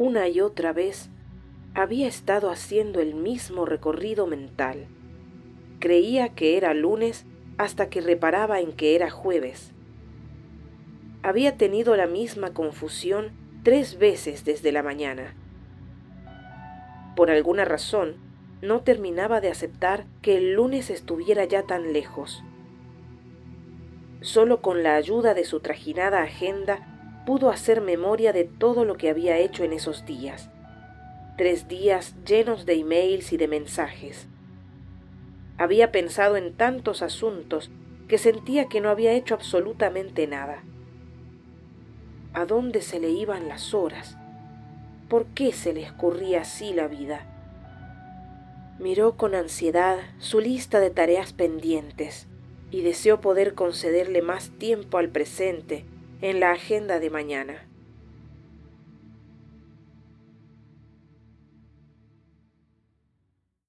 una y otra vez, había estado haciendo el mismo recorrido mental. Creía que era lunes hasta que reparaba en que era jueves. Había tenido la misma confusión tres veces desde la mañana. Por alguna razón, no terminaba de aceptar que el lunes estuviera ya tan lejos. Solo con la ayuda de su trajinada agenda pudo hacer memoria de todo lo que había hecho en esos días. Tres días llenos de emails y de mensajes. Había pensado en tantos asuntos que sentía que no había hecho absolutamente nada. ¿A dónde se le iban las horas? ¿Por qué se le escurría así la vida? Miró con ansiedad su lista de tareas pendientes y deseó poder concederle más tiempo al presente en la agenda de mañana.